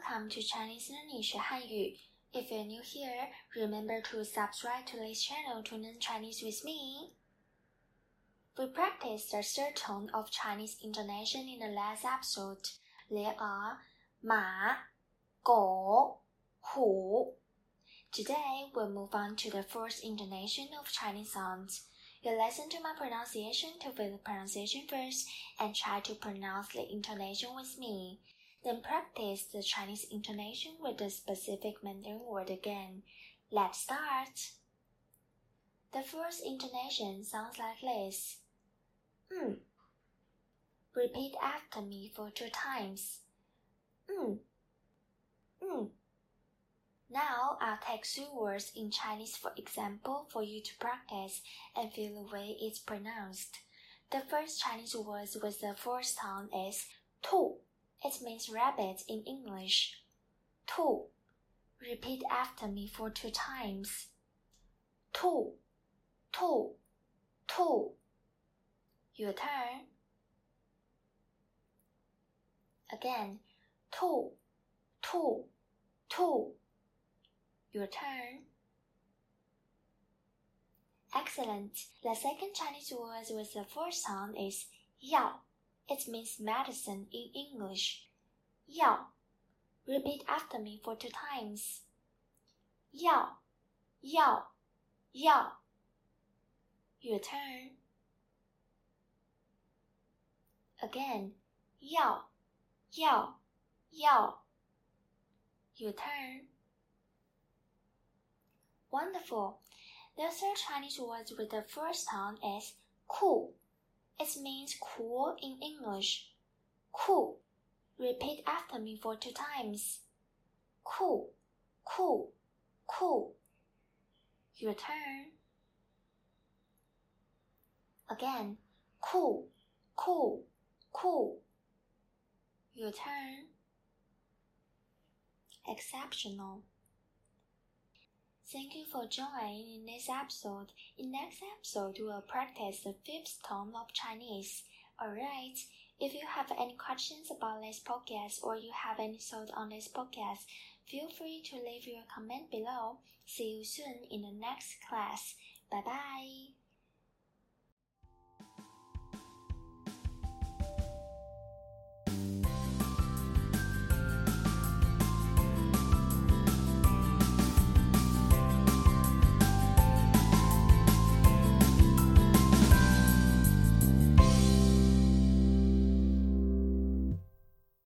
Welcome to Chinese learning 学汉语. If you're new here, remember to subscribe to this channel to learn Chinese with me. We practiced the third tone of Chinese intonation in the last episode. There are 马、狗、虎. Today we'll move on to the fourth intonation of Chinese sounds. You listen to my pronunciation to feel the pronunciation first and try to pronounce the intonation with me. Then practice the Chinese intonation with the specific Mandarin word again. Let's start. The first intonation sounds like this. Mm. Repeat after me for two times. Mm. Mm. Now I'll take three words in Chinese for example for you to practice and feel the way it's pronounced. The first Chinese word with the first sound is 兔. It means rabbit in English. Two. Repeat after me for two times. Two, two, two. Your turn. Again, two, two, two. Your turn. Excellent. The second Chinese word with the first sound is yao. It means medicine in English. Yao. Repeat after me for two times. Yao, yao, yao. Your turn. Again. Yao, yao, yao. Your turn. Wonderful. The third Chinese word with the first sound is cool. It means cool in English. Cool. Repeat after me for two times. Cool, cool, cool. Your turn. Again. Cool, cool, cool. Your turn. Exceptional. Thank you for joining in this episode. In next episode, we will practice the fifth tone of Chinese. Alright, if you have any questions about this podcast or you have any thoughts on this podcast, feel free to leave your comment below. See you soon in the next class. Bye bye.